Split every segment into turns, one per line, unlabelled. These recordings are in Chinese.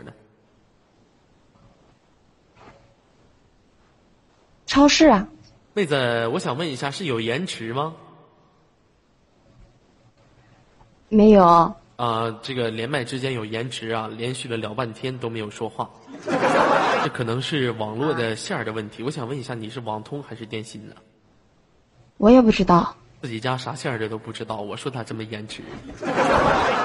呢？
超市啊，
妹子，我想问一下，是有延迟吗？
没有，
啊、这个连麦之间有延迟啊，连续了聊半天都没有说话，这可能是网络的线儿的问题。我想问一下，你是网通还是电信的？
我也不知道。
自己家啥线儿的都不知道，我说他这么延迟。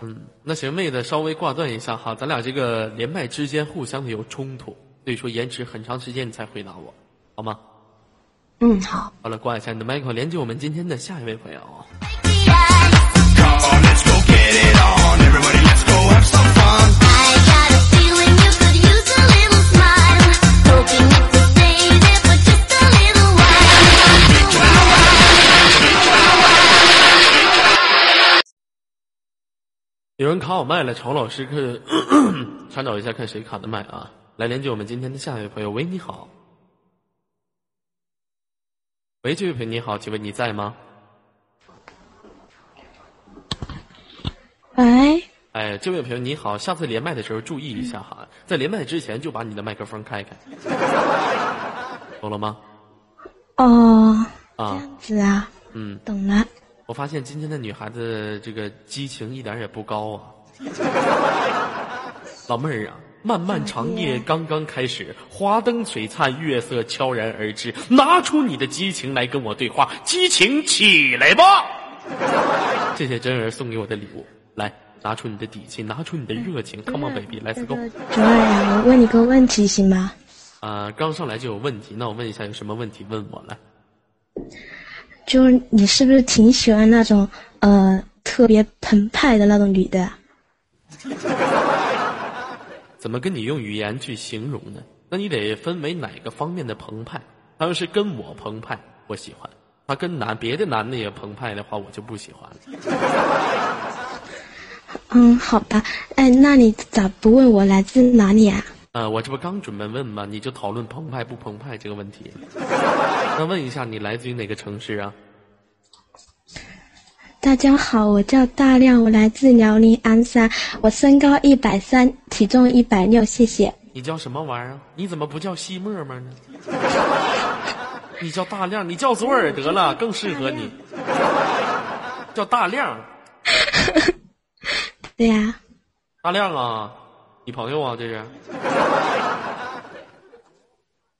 嗯，那行，妹子稍微挂断一下哈，咱俩这个连麦之间互相的有冲突，所以说延迟很长时间你才回答我，好吗？
嗯，好。
好了，挂一下你的麦克，连接我们今天的下一位朋友。有人卡我麦了，曹老师可查找 一下看谁卡的麦啊？来连接我们今天的下一位朋友，喂，你好。喂，这位朋友你好，请问你在吗？
喂，
哎，这位朋友你好，下次连麦的时候注意一下哈，在连麦之前就把你的麦克风开开，懂了吗？
哦，啊这
啊，
样子啊，
嗯，
懂了。
我发现今天的女孩子这个激情一点也不高啊。老妹儿啊，漫漫长夜刚刚开始，华灯璀璨，月色悄然而至，拿出你的激情来跟我对话，激情起来吧！谢谢真儿送给我的礼物，来，拿出你的底气，拿出你的热情，Come on baby，Let's go！
个卓儿啊，我问你个问题行吗？
啊、刚上来就有问题，那我问一下，有什么问题问我来？
就是你是不是挺喜欢那种呃特别澎湃的那种女的啊？
怎么跟你用语言去形容呢？那你得分为哪个方面的澎湃。他要是跟我澎湃，我喜欢；他跟男别的男的也澎湃的话，我就不喜欢了。
嗯，好吧。哎，那你咋不问我来自哪里啊？
呃，我这不刚准备问吗？你就讨论澎湃不澎湃这个问题。那问一下，你来自于哪个城市啊？
大家好，我叫大亮，我来自辽宁鞍山，我身高一百三，体重一百六，谢谢。
你叫什么玩意儿啊？你怎么不叫西沫沫呢？你叫大亮，你叫左耳得了，更适合你。叫大亮，
对呀、
大亮啊，你朋友啊，这是？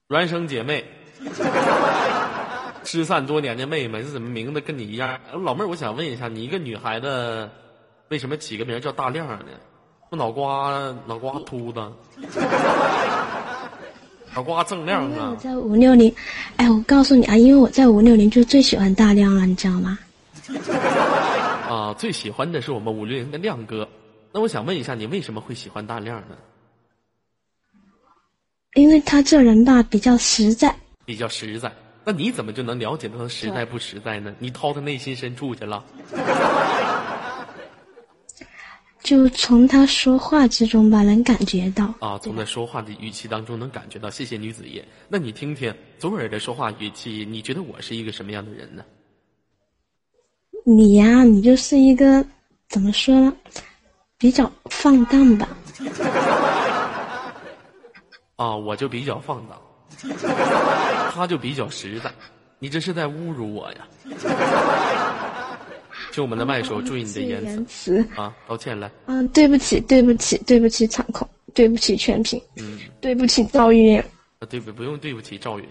孪生姐妹，失散多年的妹妹，这怎么名字跟你一样？呃老妹儿，我想问一下，你一个女孩子，为什么起个名叫大亮呢？不脑瓜脑瓜秃子，脑瓜锃亮啊
因为我！在五六零，哎，我告诉你啊，因为我在五六零就最喜欢大亮了，你知道吗？
啊，最喜欢的是我们五六零的亮哥。那我想问一下，你为什么会喜欢大亮呢？
因为他这人吧比较实在，
比较实在。那你怎么就能了解到他实在不实在呢？你掏他内心深处去了？
就从他说话之中吧能感觉到。
啊，从他说话的语气当中能感觉到。谢谢女子叶。那你听听左耳的说话语气，你觉得我是一个什么样的人呢？
你呀、你就是一个怎么说呢，比较放荡吧。
啊，我就比较放荡，他就比较实在。你这是在侮辱我呀！就我们的麦手，注意你的言
言
辞
辞。
啊！道歉来，
啊，对不起，对不起，对不起，场控，对不起，全屏，
嗯，
对不起，赵云。
啊对不不用对不起赵云，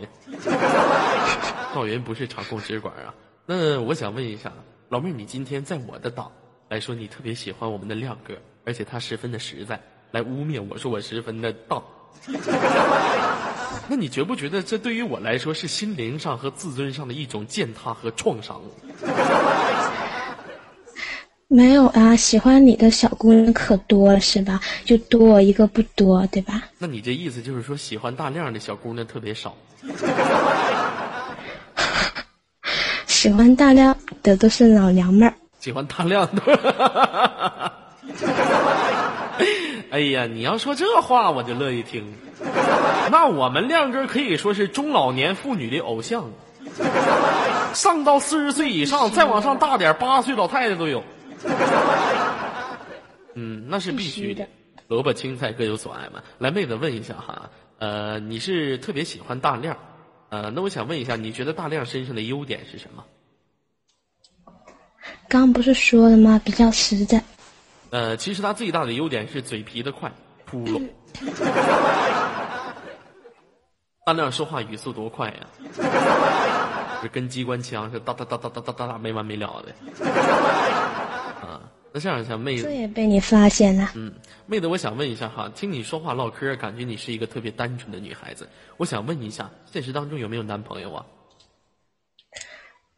赵云不是场控直管啊。那我想问一下，老妹儿，你今天在我的党来说，你特别喜欢我们的亮哥，而且他十分的实在，来污蔑我说我十分的荡。那你觉不觉得这对于我来说是心灵上和自尊上的一种践踏和创伤？
没有啊，喜欢你的小姑娘可多了是吧？就多我一个不多，对吧？
那你这意思就是说，喜欢大亮的小姑娘特别少？
喜欢大亮的都是老娘们儿。
喜欢大亮的。哎呀，你要说这话，我就乐意听。那我们亮哥可以说是中老年妇女的偶像，上到四十岁以上，再往上大点，八岁老太太都有。嗯，那是必须的。萝卜青菜各有所爱嘛。来，妹子问一下哈，呃，你是特别喜欢大亮，呃，那我想问一下，你觉得大亮身上的优点是什么？
刚刚不是说了吗？比较实在。
呃，其实他最大的优点是嘴皮子快。大亮 说话语速多快呀、就跟机关枪似的，哒哒哒哒哒哒哒哒，没完没了的。啊，那这样一下，妹
这
子，
也被你发现了。
嗯，妹子，我想问一下哈，听你说话唠嗑，感觉你是一个特别单纯的女孩子。我想问一下，现实当中有没有男朋友啊？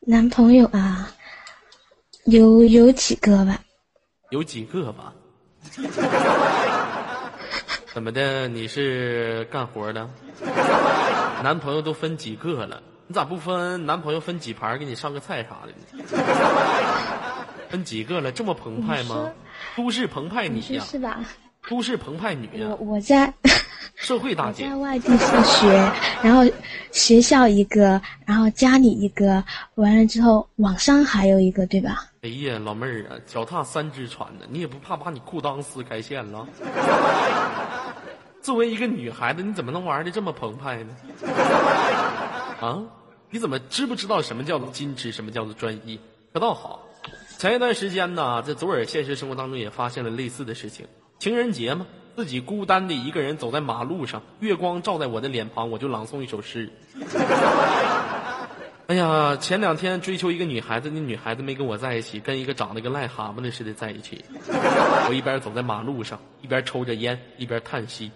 男朋友啊，有有几个吧？
有几个吧？怎么的？你是干活的？男朋友都分几个了？你咋不分男朋友分几盘，给你上个菜啥的呢？分几个了？这么澎湃吗？都市澎湃女
你说
呀、
是吧？
都市澎湃女呀、
我我在
社会大姐
在。外地上学，然后学校一个，然后家里一个，完了之后网上还有一个，对吧？
哎呀，老妹儿啊，脚踏三只船呢，你也不怕把你裤裆撕开线了？作为一个女孩子，你怎么能玩的这么澎湃呢？啊，你怎么知不知道什么叫做矜持，什么叫做专一？可倒好，前一段时间呢，在左耳现实生活当中也发现了类似的事情。情人节嘛，自己孤单的一个人走在马路上，月光照在我的脸庞，我就朗诵一首诗。哎呀，前两天追求一个女孩子，那女孩子没跟我在一起，跟一个长得跟癞蛤蟆的似的在一起。我一边走在马路上，一边抽着烟，一边叹息。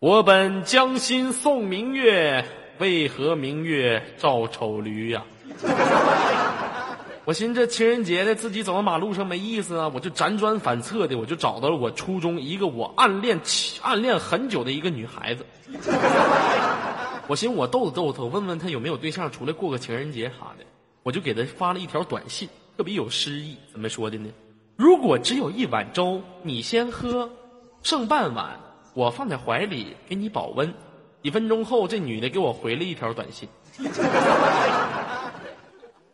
我本将心送明月，为何明月照丑驴呀、我寻思这情人节的自己走到马路上没意思啊，我就辗转反侧的，我就找到了我初中一个我暗恋暗恋很久的一个女孩子。我寻思我逗逗她，问问她有没有对象，出来过个情人节啥的。我就给她发了一条短信，特别有诗意。怎么说的呢？如果只有一碗粥，你先喝，剩半碗我放在怀里给你保温。几分钟后，这女的给我回了一条短信：“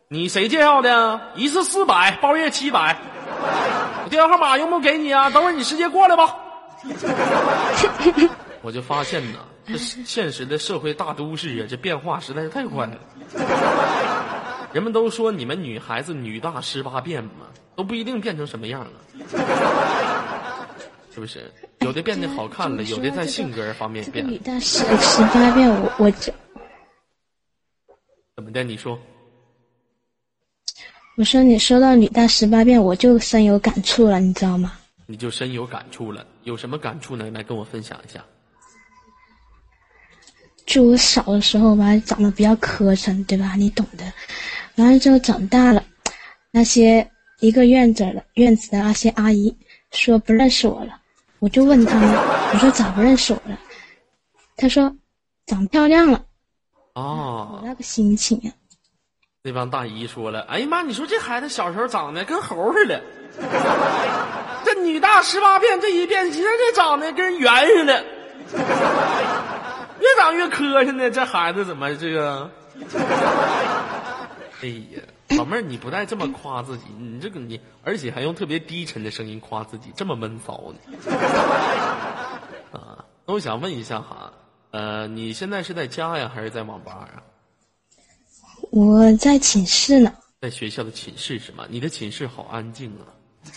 你谁介绍的？一次四百，包月七百。我电话号码用不用给你啊？等会儿你直接过来吧。”我就发现呐，这现实的社会大都市啊，这变化实在是太快了。人们都说你们女孩子女大十八变嘛，都不一定变成什么样了，是不是？有的变得好看了，有的在性格方面
这个
变了
女。大十十八变，我我这
怎么的？你说？
我说你说到女大十八变，我就深有感触了，你知道吗？
你就深有感触了，有什么感触呢？来跟我分享一下。
就我小的时候吧，长得比较磕碜，对吧？你懂的。完了之后长大了，那些一个院子的院子的那些阿姨说不认识我了，我就问他们，我说咋不认识我了？他说长漂亮了。我
啊，
那个心情啊，
那帮大姨说了：“哎呀妈，你说这孩子小时候长得跟猴似的，这女大十八变，这一变，现在这长得跟圆似的，越长越磕碜呢。这孩子怎么这个？哎呀，老妹儿，你不带这么夸自己，你这个你，而且还用特别低沉的声音夸自己，这么闷骚呢？啊，那我想问一下哈，呃，你现在是在家呀，还是在网吧啊？
我在寝室呢。
在学校的寝室是吗？你的寝室好安静啊。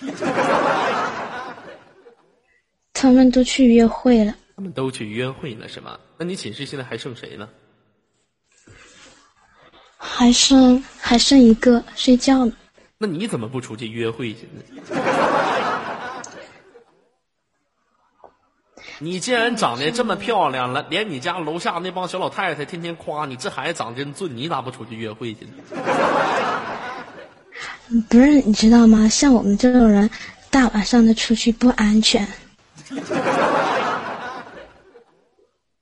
他们都去约会了，
他们都去约会了是吗？那你寝室现在还剩谁呢？
还剩还剩一个睡觉呢。
那你怎么不出去约会去呢？你既然长得这么漂亮了，连你家楼下那帮小老太太天天夸你这孩子长真俊，你咋不出去约会去呢？
不是你知道吗？像我们这种人，大晚上的出去不安全。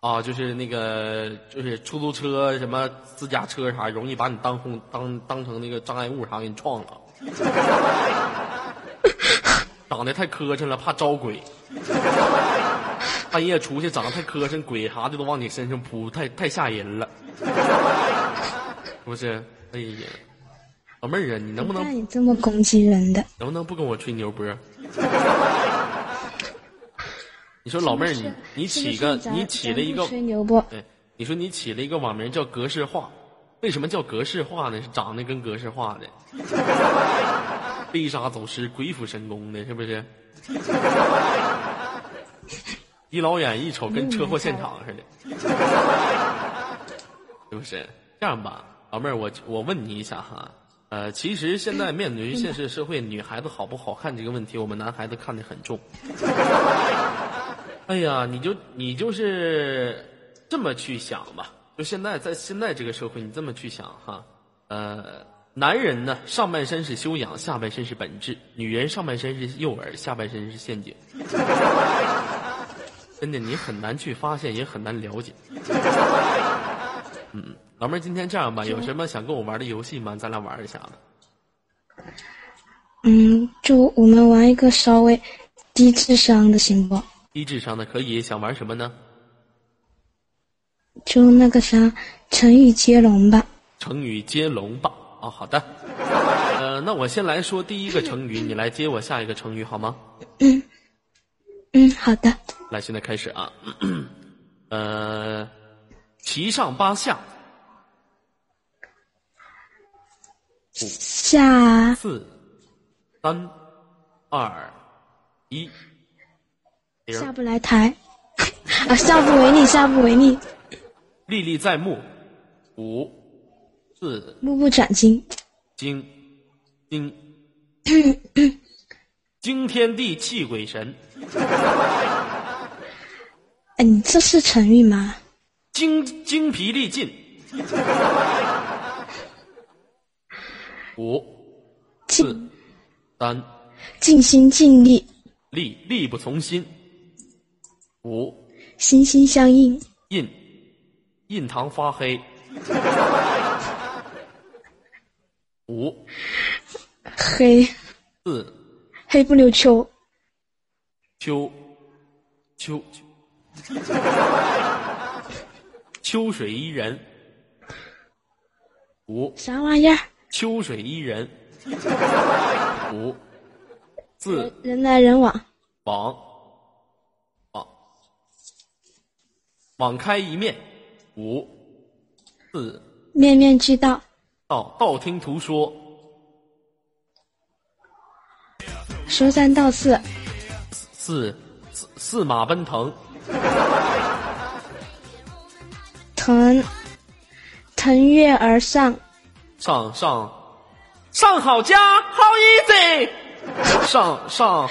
啊，就是那个，就是出租车、什么私家车啥，容易把你当空当当成那个障碍物啥，给你撞了。长得太磕碜了，怕招鬼。半夜出去长得太磕碜，鬼啥的都往你身上扑，太太吓人了，是 不是？哎呀，老妹儿啊，你能不能
看你这么攻击人的，
能不能不跟我吹牛波？你说老妹儿，你你起个你起了一个
吹牛波？
对，你说你起了一个网名叫格式化，为什么叫格式化呢？是长得跟格式化的，飞沙走石、鬼斧神工的，是不是？一老远一瞅跟车祸现场似的，是不是？这样吧，老妹儿，我我问你一下哈，呃，其实现在面对于现实社会，女孩子好不好看这个问题，我们男孩子看得很重。哎呀，你就你就是这么去想吧，就现在在现在这个社会，你这么去想哈，呃，男人呢上半身是修养，下半身是本质；女人上半身是诱饵，下半身是陷阱。真的，你很难去发现，也很难了解。嗯，老妹儿，今天这样吧，有什么想跟我玩的游戏吗？咱俩玩一下吧。
嗯，就我们玩一个稍微低智商的行不？
低智商的可以，想玩什么呢？
就那个啥，成语接龙吧。
成语接龙吧。哦，好的。呃，那我先来说第一个成语，你来接我下一个成语好吗？
嗯，好的。
来，现在开始啊。呃，七上八下，
下。
四、三、二、一，
下不来台，啊，下不为例，下不为例，
历历在目。五、四、
目不转睛。
惊惊 惊天地泣鬼神，
哎，你这是成语吗？
精精疲力尽。五、四、三、
尽心尽力，
力力不从心。五、
心心相印。
印印堂发黑。五、
黑
四、
黑不溜秋，
秋秋秋秋水伊人。五、
啥玩意儿？
秋水伊人。五、字、
人来人往，
网网网开一面。五、字、
面面俱到，
道道听途说。
说三道四，
四四四马奔腾。
腾腾跃而上，
上上上好家好 easy，上上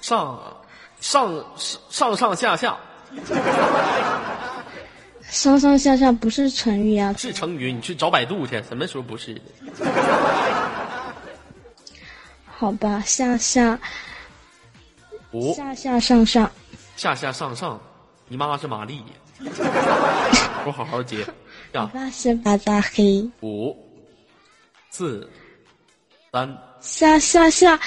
上上上上下下
上上下下不是成语啊，
是成语，你去找百度去，什么时候不是？
好吧，下下
五
下下上上，
下下上上，你妈是玛丽，我好好接。
你
呀，
爸是巴扎黑，
五四三
下下下。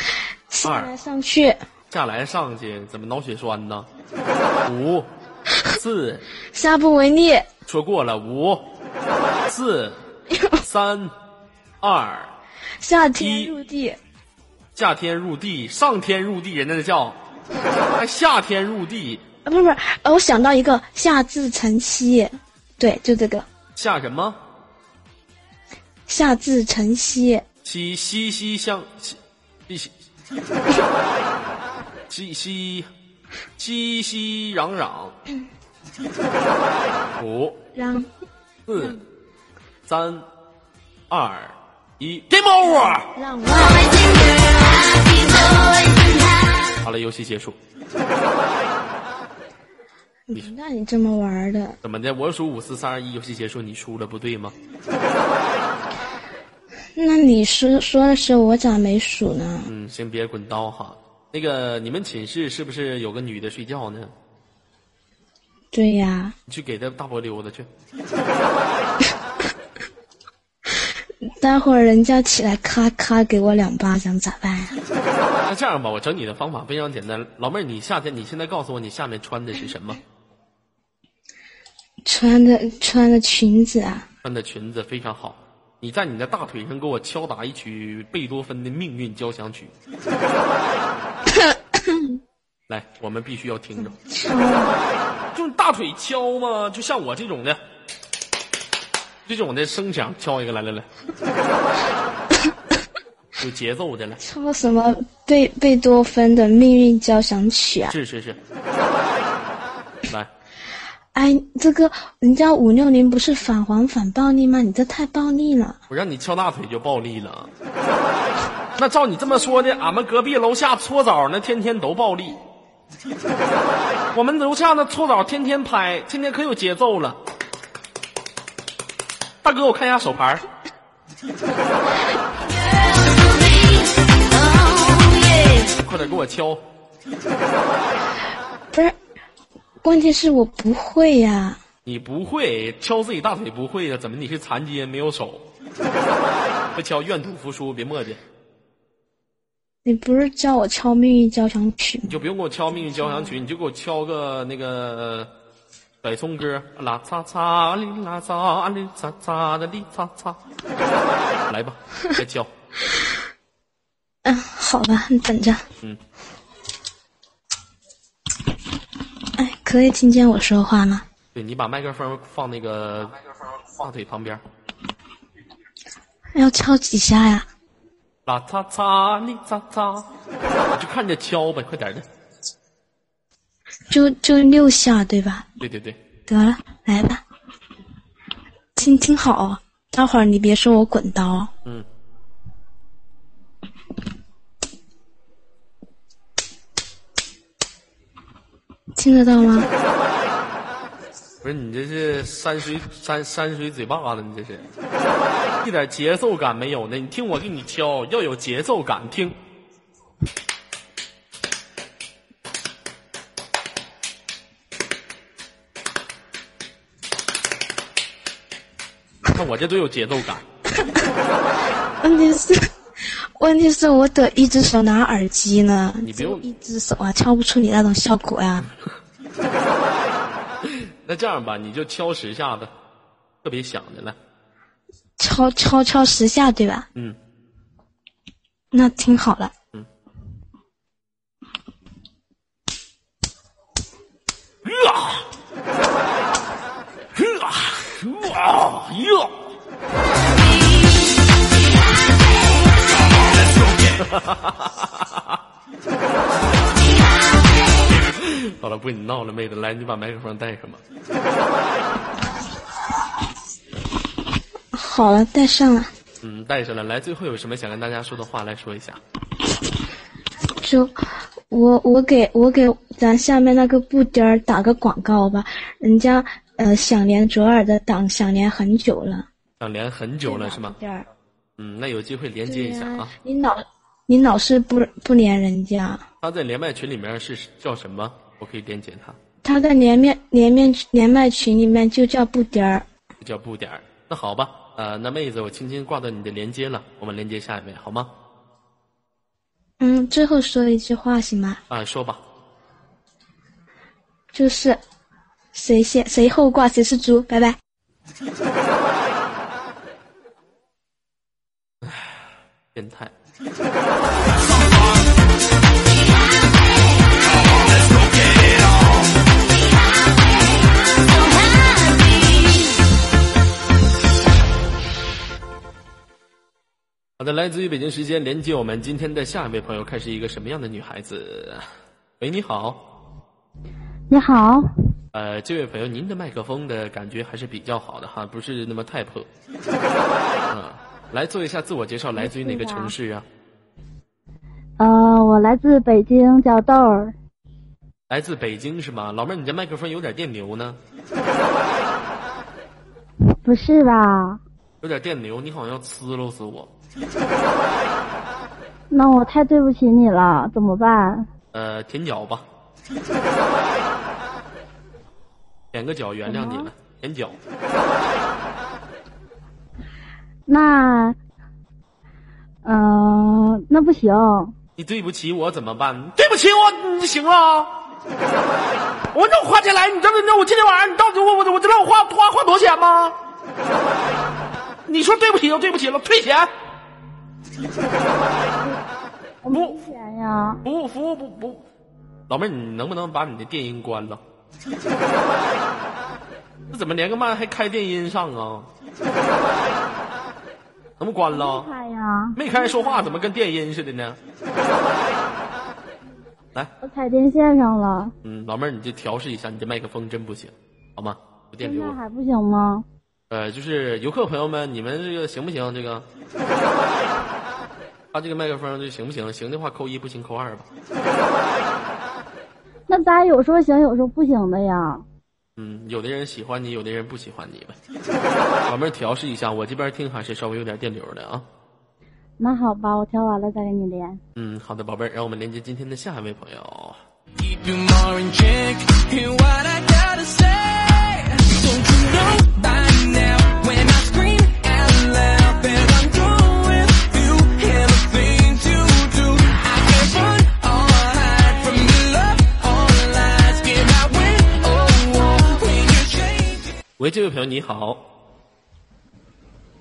下来上去，
下来上去，怎么脑血栓呢？五四
下不为例，
说过了，五四 三。二。
下
一。
天入地，
下天入地，上天入地，人家那叫，还夏天入地，
啊，不是不是，呃我想到一个夏至晨曦，对，就这个。
夏什么？
夏至晨曦，
西西西相西西西西熙熙攘攘，五
让。
四三二一，Game over！
让外。
好了，游戏结束。
你那你这么玩的，
怎么的？我数五四三二一，游戏结束，你输了，不对吗？
那你说说的是我咋没数呢？
嗯，先别滚刀哈。那个，你们寝室是不是有个女的睡觉呢？
对呀，
你去给她大波溜达去。
待会儿人家起来咔咔给我两巴掌咋办呀？
那这样吧，我整你的方法非常简单。老妹儿，你夏天你现在告诉我，你下面穿的是什么？
穿的穿的裙子啊，
穿的裙子非常好。你在你的大腿上给我敲打一曲贝多芬的《命运交响曲 》。来，我们必须要听着，就大腿敲嘛，就像我这种的，这种的声响敲一个，来来来，有节奏的来，
敲什么贝贝多芬的命运交响曲啊？
是是是，来，
哎，这个人家五六零不是反黄反暴力吗？你这太暴力了。
我让你敲大腿就暴力了。那照你这么说的，俺们隔壁楼下搓澡那天天都暴力。我们楼下那搓澡天天拍，天天可有节奏了。大哥，我看一下手牌我敲！
不是，关键是我不会呀、
你不会敲自己大腿不会呀？怎么你是残疾人没有手？不敲，愿赌服输，别磨叽。
你不是叫我敲命运交响曲吗
你？就不用给我敲命运交响曲，你就给我敲个那个北宋歌，啦嚓嚓哩啦嚓哩嚓嚓的哩嚓嚓，来吧，再敲。
嗯，好吧，你等着。
嗯。
哎，可以听见我说话吗？
对你把麦克风放那个大腿旁边，
要敲几下呀？
啦嚓嚓你嚓嚓，你就看着敲呗，快点的。
就就六下对吧？
对对对，
得了，来吧。听听好哦，待会儿你别说我滚刀哦。
嗯。
听得到吗？
不是你这是山水山山水嘴巴子，你这是一点节奏感没有呢。你听我给你敲，要有节奏感，听。看我这多有节奏感，
问题是，问题是我得一只手拿耳机呢，
你不用
只一只手啊，敲不出你那种效果呀、
那这样吧，你就敲十下子，特别响的来。
敲敲敲十下对吧？
嗯，
那听好了。
呀，呀，哇呀！好了，不跟你闹了，妹子，来，你把麦克风带上吧。
好了，带上了。
嗯，带上了。来，最后有什么想跟大家说的话，来说一下。
就我我给我给咱下面那个布丁儿打个广告吧，人家呃想连左耳的党想连很久了，
想连很久了是吗
布？丁儿，
嗯，那有机会连接、一下啊。
你老你老是不不连人家，
他在连麦群里面是叫什么？我可以连接他，
他在连面连面连麦群里面就叫布点儿。
叫布点儿。那好吧，呃，那妹子，我轻轻挂断你的连接了，我们连接下一位好吗？
嗯，最后说一句话行吗？
啊，说吧。
就是谁先谁后挂谁是猪，拜拜。
变态。好的，来自于北京时间连接我们今天的下一位朋友，看是一个什么样的女孩子？喂，你好，
你好，
呃，这位朋友，您的麦克风的感觉还是比较好的哈，不是那么太破。啊，来做一下自我介绍，来自于哪个城市啊？
呃，我来自北京，叫豆儿。
来自北京是吗？老妹儿，你这麦克风有点电流呢，
不是吧？
有点电流，你好像要呲喽死我。
那我太对不起你了，怎么办？
呃，舔脚吧，舔个脚原谅你了，舔脚。
那，嗯、那不行，
你对不起我怎么办？对不起我，你行了。我让我花钱来，你知道你知道我今天晚上你到底我我我知道我花花花多少钱吗？你说对不起就对不起了，退钱。
我没钱呀。
不服务不不老妹儿，你能不能把你的电音关了？这怎么连个麦还开电音上啊？能不关了？
开呀，
没开说话，怎么跟电音似的呢？来，
我踩电线上了，
嗯，老妹儿，你就调试一下，你这麦克风真不行，好吗？有电给我。
现在还不行吗？
呃，就是游客朋友们，你们这个行不行？这个，他这个麦克风就行不行？行的话扣一，不行扣二吧。
那咱有时候行，有时候不行的呀？
嗯，有的人喜欢你，有的人不喜欢你呗。老妹儿调试一下，我这边听还是稍微有点电流的啊。
那好吧，我调完了再跟你连。
嗯，好的，宝贝儿，让我们连接今天的下一位朋友。喂，这位朋友你好，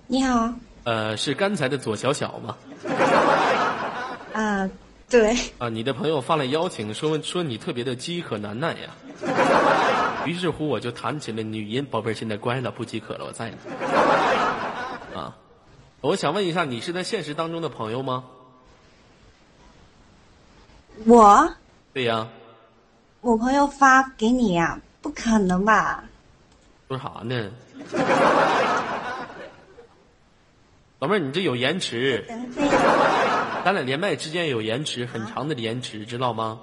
你好，
呃，是刚才的左小小吗？
啊，对，
啊，你的朋友发来邀请，说说你特别的饥渴难耐呀。于是乎，我就弹起了女音，宝贝儿，现在乖了，不饥渴了，我在呢。啊，我想问一下，你是在现实当中的朋友吗？
我
对呀，
我朋友发给你呀、不可能吧？
说啥呢？老妹儿，你这有延迟，咱俩连麦之间有延迟，很长的延迟，知道吗？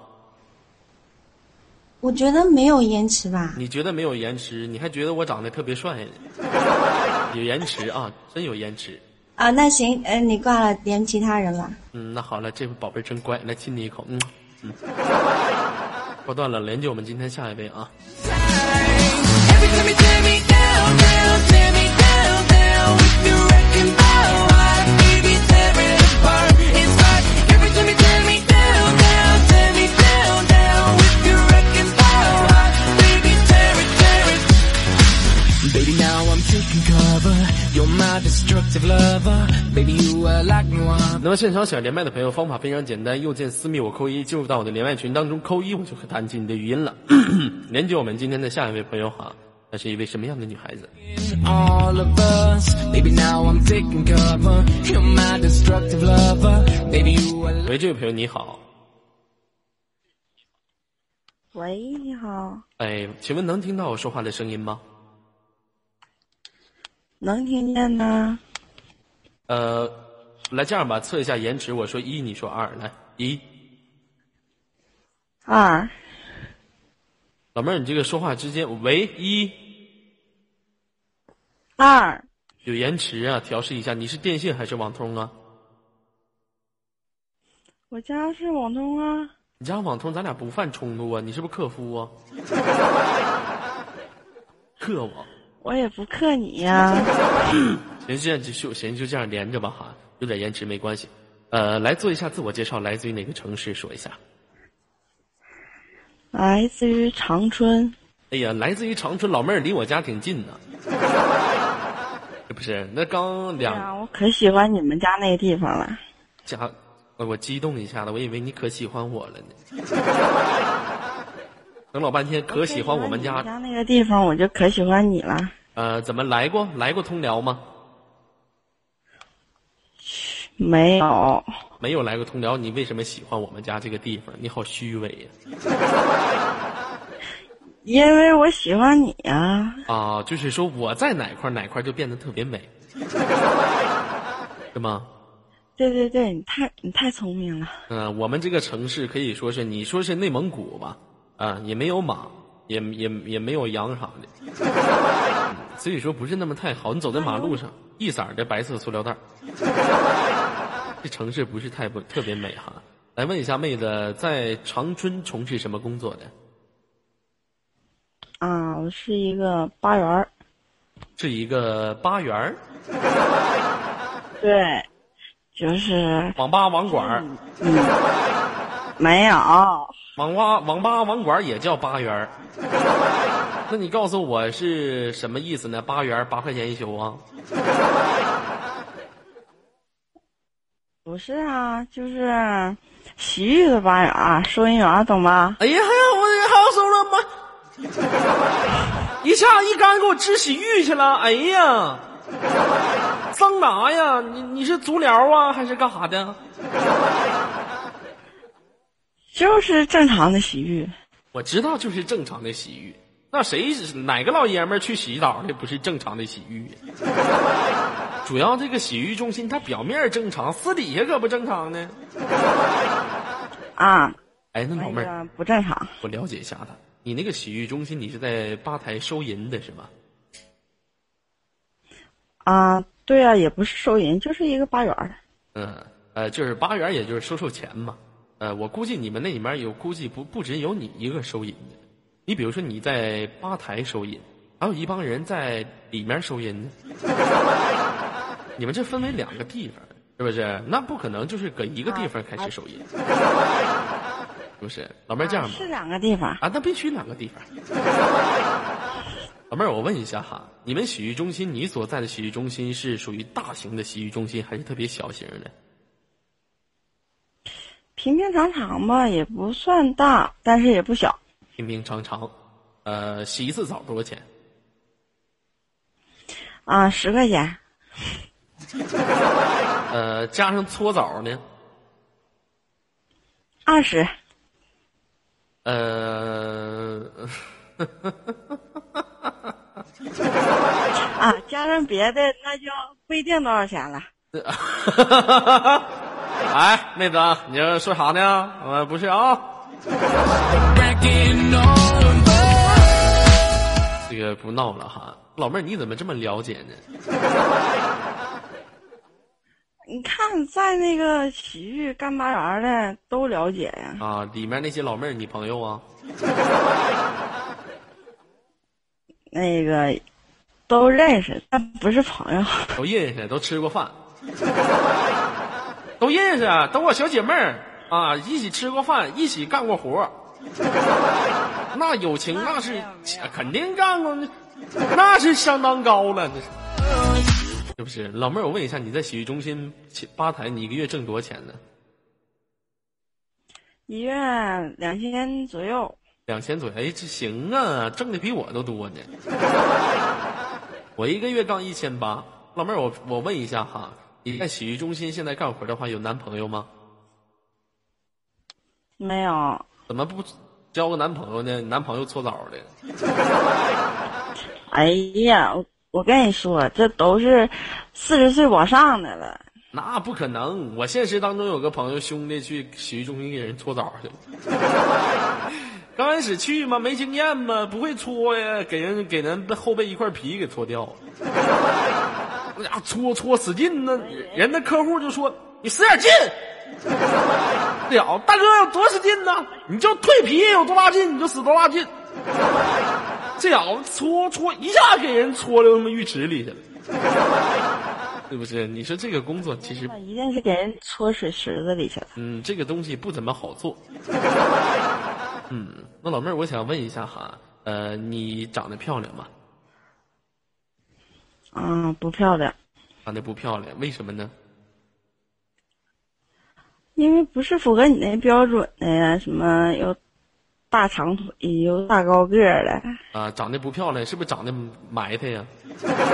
我觉得没有延迟吧？
你觉得没有延迟，你还觉得我长得特别帅？有延迟啊，真有延迟。
啊，那行，呃，你挂了，连其他人了。
嗯，那好了，这位宝贝儿真乖，来亲你一口，嗯嗯。挂断了，连接我们今天下一位啊。
Baby, now I'm taking cover. You're my destructive lover. Baby, you are like no other.
那么现场想连麦的朋友，方法非常简单，右键私密我扣一，进入到我的连麦群当中，扣一我就可以弹起你的语音了。连接我们今天的下一位朋友哈，那是一位什么样的女孩子
？all of us. Baby, now I'm taking cover. You're my destructive lover. Baby, you are
喂，这位朋友你好，
喂，你好，
哎，请问能听到我说话的声音吗？
能听见吗？
呃，来这样吧，测一下延迟，我说一，你说二，来一。
二
老妹儿，你这个说话之间，喂一
二，
有延迟啊，调试一下。你是电信还是网通啊？
我家是网通啊。
你家网通，咱俩不犯冲突啊？你是不是客服啊？克我。
我也不克你呀、
行，现在就就行，就这样连着吧哈，有点延迟没关系。呃，来做一下自我介绍，来自于哪个城市？说一下。
来自于长春。
哎呀，来自于长春，老妹儿离我家挺近的。这 不是，那刚两
啊、我可喜欢你们家那个地方了。
家，呃我激动一下子，我以为你可喜欢我了呢。等老半天，可喜欢我们家
们家那个地方，我就可喜欢你了。
呃，怎么来过？来过通辽吗？
没有，
没有来过通辽，你为什么喜欢我们家这个地方？你好虚伪呀！
因为我喜欢你呀、
啊，就是说我在哪块哪块就变得特别美，是吗？
对对对，你太你太聪明了。
嗯、我们这个城市可以说是，你说是内蒙古吧，啊，也没有马，也也也没有羊啥的，嗯 所以说不是那么太好。你走在马路上，一色儿的白色塑料袋儿，这城市不是太不特别美哈。来问一下妹子，在长春从事什么工作的？
啊，我是一个八元儿。
是一个八元儿
对，就是
网吧网管儿，
没有。
网吧网吧网管也叫八元儿。那你告诉我是什么意思呢？八元儿八块钱一宿啊？
不是啊，就是洗浴的吧啊，收银员懂吧？
哎呀，还要我还要收了吗？一下一竿给我支洗浴去了，哎呀，桑拿呀？你你是足疗啊，还是干啥的？
就是正常的洗浴。
我知道，就是正常的洗浴。那谁哪个老爷们儿去洗澡的不是正常的洗浴？主要这个洗浴中心，它表面正常，私底下可不正常呢。
啊，
哎，那老妹儿，
不正常。
我了解一下子，你那个洗浴中心，你是在吧台收银的是吗？
啊，对啊，也不是收银，就是一个吧员儿。
嗯，呃，就是八元，也就是收收钱嘛。呃，我估计你们那里面有，估计不不只有你一个收银的。你比如说你在吧台收银，还有一帮人在里面收银呢。你们这分为两个地方，是不是？那不可能就是搁一个地方开始收银，是不是？老妹儿这样吧，
是两个地方。
啊，那必须两个地方。老妹儿，我问一下哈，你们洗浴中心，你所在的洗浴中心是属于大型的洗浴中心，还是特别小型的？
平平常常吧，也不算大，但是也不小。
平平常常。呃，洗一次澡多少钱？
啊，十块钱。
呃，加上搓澡呢？
二十。
呃
啊，加上别的那就不一定多少钱了。
哎，妹子，你这说啥呢？呃，不是啊这个不闹了哈。老妹儿，你怎么这么了解呢？
你看，在那个洗浴干吧员的都了解呀。
啊，里面那些老妹儿，你朋友啊？
那个都认识，但不是朋友。
都认识，都吃过饭，都认识，都我小姐妹儿啊，一起吃过饭，一起干过活那友情那是肯定干过，那是相当高了，那是。是不是？老妹儿，我问一下，你在洗浴中心吧台，你一个月挣多少钱呢？
一月两千左右。
两千左右，哎，这行啊，挣的比我都多呢。我一个月刚一千八。老妹儿，我我问一下哈，你在洗浴中心现在干活的话，有男朋友吗？
没有，
怎么不交个男朋友呢？你男朋友搓澡的，
哎呀，我我跟你说，这都是四十岁往上的了。
那不可能。我现实当中有个朋友兄弟去洗浴中心给人搓澡去了。刚开始去嘛，没经验嘛，不会搓呀，给人给人后背一块皮给搓掉了。那家伙搓搓使劲呢，人家客户就说：“你使点劲。”了，大哥有多使劲呢？你就蜕皮有多大劲，你就使多大劲。这家伙搓搓一下给人搓到他妈浴池里去了，是不是？你说这个工作其实
那一定是给人搓水池子里去了。
嗯，这个东西不怎么好做。嗯，那老妹儿，我想问一下哈，呃，你长得漂亮吗？
嗯，不漂亮，
长得不漂亮，为什么呢？
因为不是符合你那标准的呀，什么有大长腿，有大高个儿的。
啊，长得不漂亮，是不是长得埋汰呀？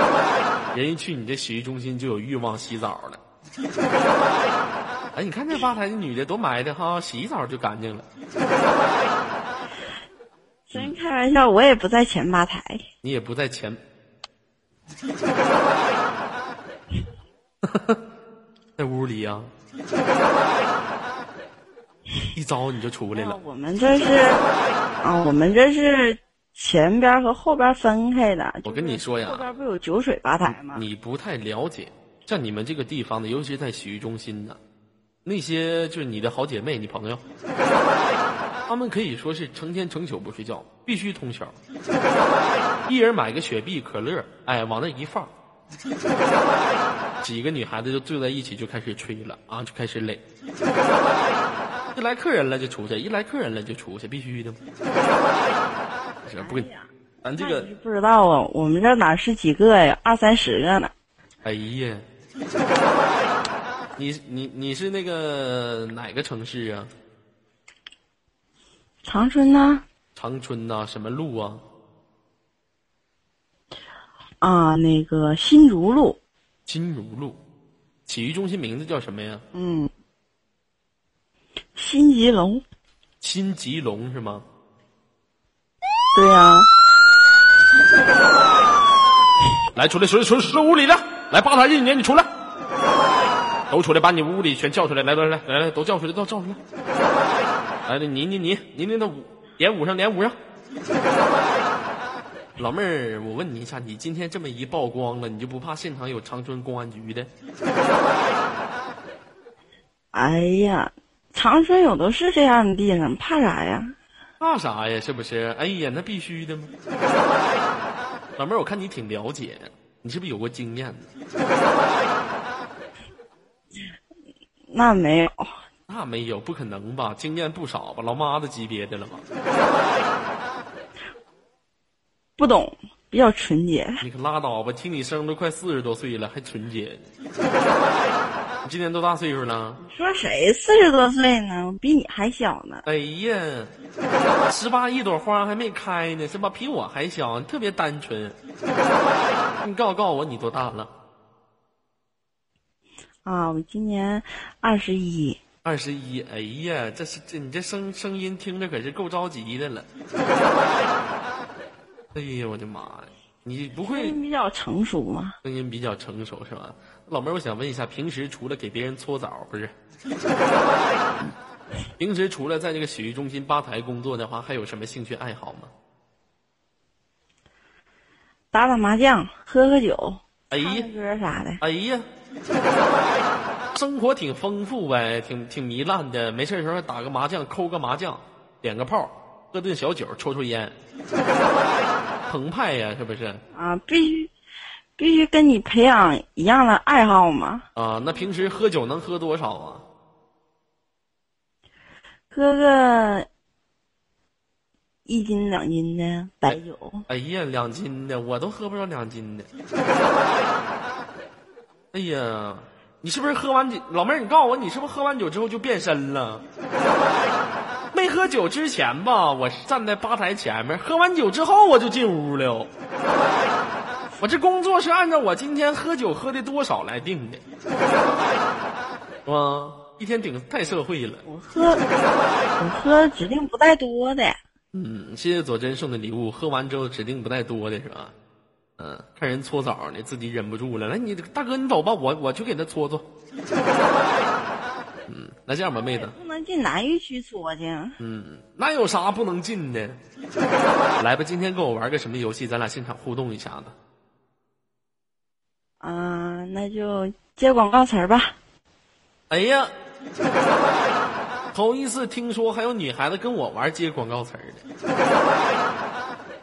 人家去你这洗浴中心就有欲望洗澡了。哎，你看这吧台那女的多埋汰哈，洗一澡就干净了。
真开玩笑，我也不在前吧台。
你也不在前，在屋里呀、一招你就出来了。
我们这是啊，我们这是前边和后边分开的。
我跟你说呀
后边不有酒水吧台吗？
你不太了解，像你们这个地方的，尤其是在洗浴中心的，那些就是你的好姐妹、你朋友，他们可以说是成天成宿不睡觉，必须通宵，一人买个雪碧、可乐，哎，往那一放，几个女孩子就坐在一起就开始吹了啊，就开始垒。一来客人了就出去，一来客人了就出去，必须的。是不跟你，咱这个
不知道啊，我们这哪是几个呀？二三十个呢。
哎呀，你你你是那个哪个城市啊？
长春呢？
长春呐、什么路啊？
啊，那个新竹路，
新如路。洗浴中心名字叫什么呀？
嗯，新吉隆，
新吉隆是吗？
对呀、
来，出来，出来，出来，出屋里的，来，吧台一年，你出来，都出来，把你屋里全叫出来，来来来来来，都叫出来，都叫出来。来，你你你你那个舞点五上，点五上。老妹儿，我问你一下，你今天这么一曝光了，你就不怕现场有长春公安局的？
哎呀，长春有的是这样的地方，怕啥呀？
怕啥呀？是不是？哎呀，那必须的吗？老妹儿，我看你挺了解，你是不是有过经验呢？
那没有，
那没有，不可能吧？经验不少吧？老妈子级别的了吧？
不懂，比较纯洁。
你可拉倒吧！听你声都快四十多岁了，还纯洁呢。你今年多大岁数了？
你说谁四十多岁呢？我比你还小呢。
哎呀，十八一朵花还没开呢，是吧？比我还小，你特别单纯。你告诉告诉我，你多大了？
啊，我今年二十一。
二十一。哎呀，这是这你这声声音听着可是够着急的了。哎呀，我的妈呀！你不会
声音比较成熟吗？
声音比较成熟是吧？老妹儿，我想问一下，平时除了给别人搓澡，不是？平时除了在这个洗浴中心吧台工作的话，还有什么兴趣爱好吗？
打打麻将，喝喝酒，唱
哎呀
唱，歌啥的。
哎呀，生活挺丰富呗，挺挺糜烂的。没事的时候打个麻将，抠个麻将，点个炮，喝顿小酒，抽抽烟，澎湃呀，是不是？
啊，必须必须跟你培养一样的爱好嘛。
啊，那平时喝酒能喝多少啊？
喝个一斤两斤的白酒，
哎呀，两斤的我都喝不着两斤的。哎呀，你是不是喝完酒？老妹儿，你告诉我，你是不是喝完酒之后就变身了？没喝酒之前吧，我是站在吧台前面；喝完酒之后，我就进屋了。我这工作是按照我今天喝酒喝的多少来定的，是吧？一天顶太社会了。
我喝我喝指定不带多的。
嗯，谢谢左真送的礼物，喝完之后指定不带多的是吧？嗯，看人搓澡呢，自己忍不住了，来你大哥你走吧，我我去给他搓搓。嗯，那这样吧，妹子，
不能进男浴区搓去。
嗯，那有啥不能进的？来吧，今天跟我玩个什么游戏？咱俩现场互动一下子。
啊，那就接广告词儿吧。
哎呀，头一次听说还有女孩子跟我玩接广告词儿的。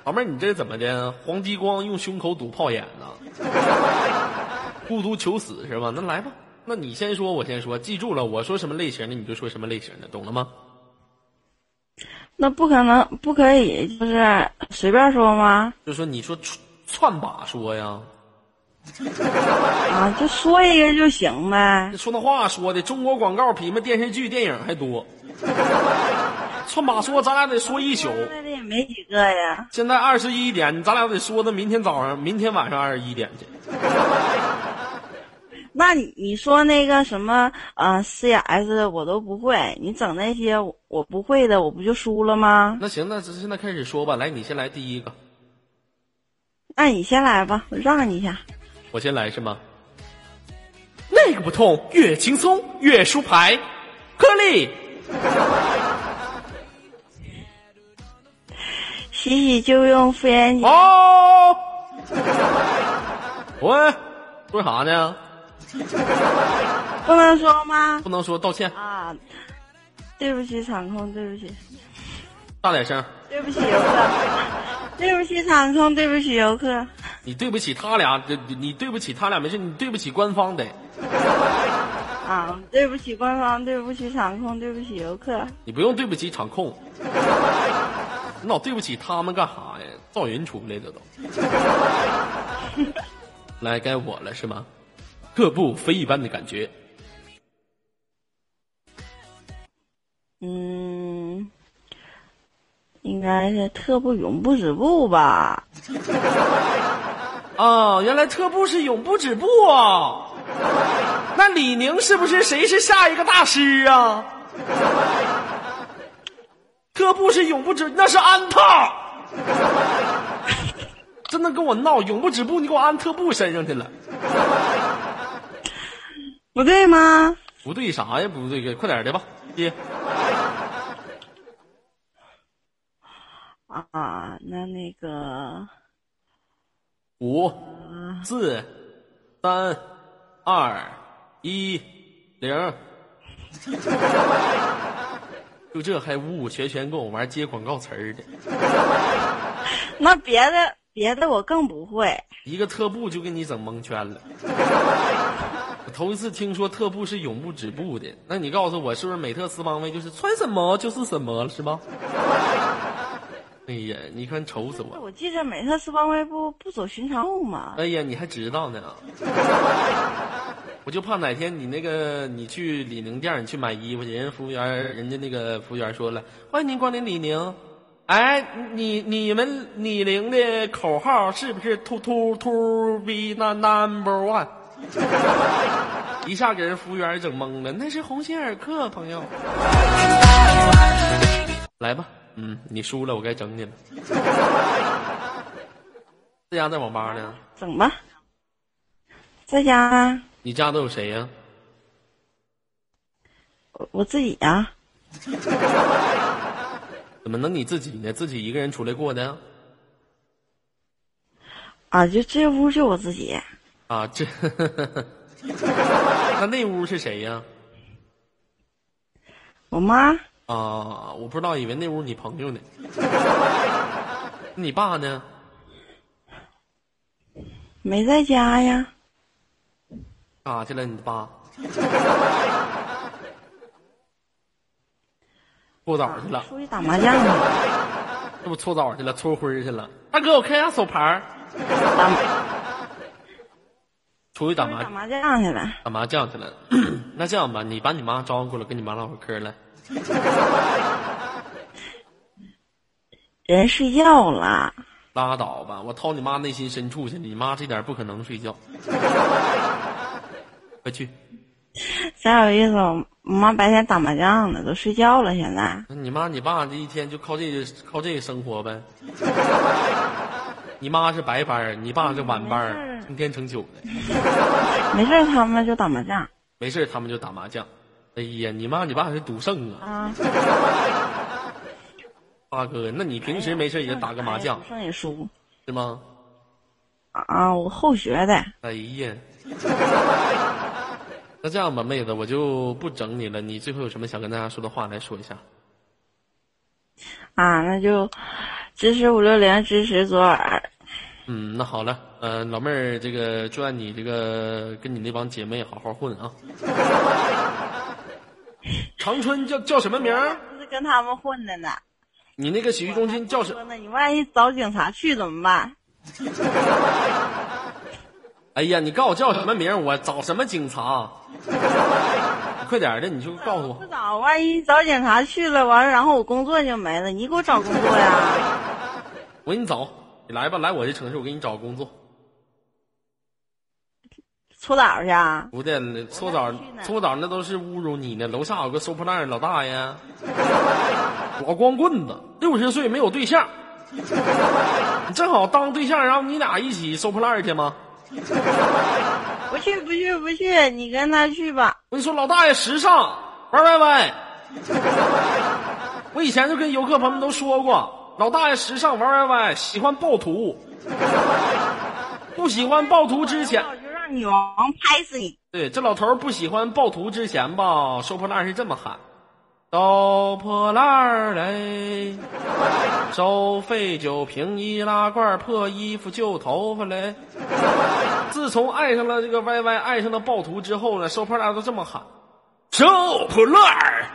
老妹儿，你这怎么的？黄继光用胸口堵炮眼呢？孤独求死是吧？那来吧，那你先说，我先说，记住了，我说什么类型的你就说什么类型的，懂了吗？
那不可能，不可以，就是随便说吗？
就说你说串串把说呀，
啊，就说一个就行呗
这。说那话说的，中国广告比那电视剧、电影还多。串把说，咱俩得说一宿。
那的也没几个呀。
现在二十一点，咱俩得说到明天早上，明天晚上二十一点去。
那你你说那个什么呃 CS 我都不会，你整那些我我不会的，我不就输了吗？
那行，那现在开始说吧。来，你先来第一个，
那你先来吧，我让你一下。
我先来是吗？那个不痛，越轻松越输牌，颗粒。
洗洗就用妇炎洁。
哦。喂，说啥呢？
不能说吗？
不能说道歉，
啊，对不起场控，对不起，
大点声。
对不起游客，对不起场控，对不起游客。
你对不起他俩，你你对不起他俩没事，你对不起官方得。
啊，对不起官方，对不起场控，对不起游客。
你不用对不起场控，你 你老对不起他们干啥呀？赵云出来的都。来该我了是吗？特步非一般的感觉。
嗯应该是特步永不止步吧。
啊原来特步是永不止步啊。那李宁是不是谁是下一个大师啊？特步是永不止，那是安踏。真的跟我闹，永不止步，你给我安特步身上去了，
不对吗？
不对啥呀？不对，快点的吧，爹。
啊，那那个，
五、四、三、二、一、零。就这还五五全全跟我玩接广告词儿的，
那别的别的我更不会。
一个特步就给你整蒙圈了。我头一次听说特步是永不止步的，那你告诉我是不是美特斯邦威就是穿什么就是什么了是吧？哎呀，你看愁死我！
我记着美特斯邦威不不走寻常路吗？
哎呀，你还知道呢？我就怕哪天你那个你去李宁店，你去买衣服，人家服务员，人家那个服务员说了，欢迎您光临李宁。哎，你你们李宁的口号是不是突突突 be the number one？一下给人服务员整懵了，那是鸿星尔克，朋友。来吧，嗯，你输了，我该整你了。在家在网吧呢？
整吧，在家啊，
你家都有谁呀、
我我自己呀、
怎么能你自己呢？自己一个人出来过的？
啊，就这屋就我自己，
啊，这，那那屋是谁呀？
我妈
啊，我不知道，以为那屋你朋友呢。你爸呢？
没在家呀，
干啥去了？你爸？搓澡去了，
出去打麻将去了，
这不搓澡去了，搓灰去了。大哥，我看一下手牌出去打麻
打麻将去了。
打麻将去了。那这样吧，你把你妈招呼过来，跟你妈唠会儿嗑来。
人睡觉了，
拉倒吧，我掏你妈内心深处去，你妈这点不可能睡觉。快去，
啥有意思？我妈白天打麻将呢，都睡觉了。现在
那你妈你爸这一天就靠这个靠这个生活呗。你妈是白班，你爸是晚班成天成宿的。
没事，他们就打麻将
没事他们就打麻将。哎呀，你妈你爸是赌圣啊，
啊。
大哥，那你平时没事也打个麻将
胜也输
是吗？
啊！我后学的，
哎呀，那这样吧，妹子，我就不整你了。你最后有什么想跟大家说的话来说一下？
啊，那就支持五六零，支持左耳。
嗯，那好了，呃，老妹儿，这个祝愿你这个跟你那帮姐妹好好混啊。长春叫叫什么名儿？
不是跟他们混的呢。
你那个洗浴中心叫什？
么呢，你万一找警察去怎么办？
哎呀，你告诉我叫什么名儿？我找什么警察？快点儿的，你就告诉我。
不找，万一找警察去了，完了，然后我工作就没了。你给我找工作呀？
我给你找，你来吧，来我这城市，我给你找工作。
搓澡去啊？
不对，搓澡搓澡那都是侮辱你呢。楼下有个收破烂儿老大爷，老光棍子，六十岁没有对象，你正好当对象，然后你俩一起收破烂去吗？
不去，不去，不去，你跟他去吧。
我跟你说，老大爷时尚，玩歪歪。我以前就跟游客朋友们都说过，老大爷时尚玩歪歪，喜欢暴徒，不喜欢暴徒之前，
我就让女王拍死你！
对，这老头不喜欢暴徒之前吧，收破烂是这么喊：“收破烂儿嘞，收废酒瓶易拉罐，破衣服旧头发嘞。”自从爱上了这个 YY，爱上了暴徒之后呢，收破烂都这么喊：“收破烂儿！”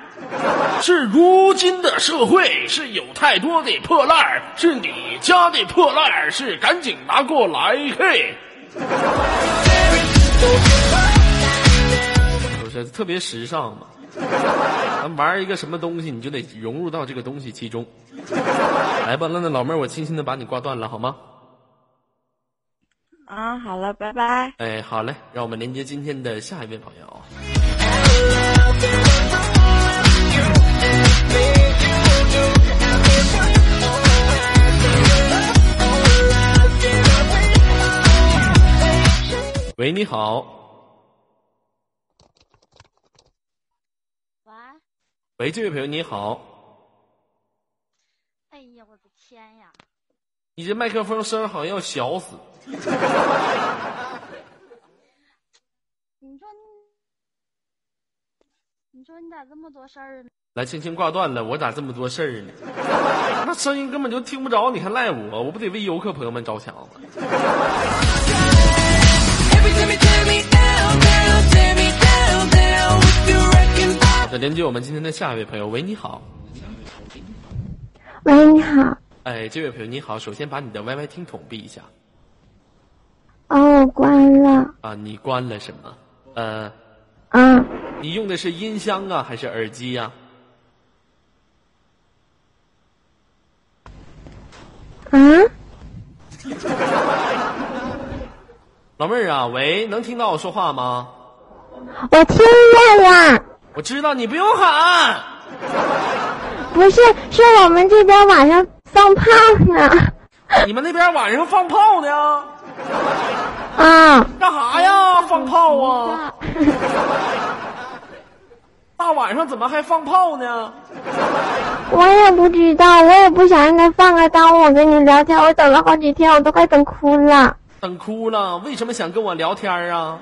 是如今的社会是有太多的破烂儿，是你家的破烂儿，是赶紧拿过来嘿。不是特别时尚嘛？咱玩一个什么东西，你就得融入到这个东西其中。来吧，那那老妹儿，我轻轻的把你挂断了，好吗？
啊，好了，拜拜。
哎，好嘞，让我们连接今天的下一位朋友。喂，你好，
喂，
喂，这位朋友你好，
哎呀，我的天呀！
你这麦克风声好像要小死。
你说你，你说你咋这么多事儿呢？
来，轻轻挂断了，我咋这么多事儿呢？那声音根本就听不着，你还赖我？我不得为游客朋友们着想吗？连接我们今天的下一位朋友，喂，你好，
喂，你好。
哎，这位朋友你好，首先把你的 YY 听筒闭一下
哦，我关了。
啊，你关了什么？呃，
啊，
你用的是音箱啊，还是耳机呀、
啊，
老妹儿啊，喂，能听到我说话吗？
我听见了。
我知道你不用喊，
不是，是我们这边晚上放炮呢。
你们那边晚上放炮呢？
啊，
干啥呀？放炮啊！大晚上怎么还放炮呢？
我也不知道，我也不想让他放啊。耽误我跟你聊天，我等了好几天，我都快等哭了。
等哭了，为什么想跟我聊天啊？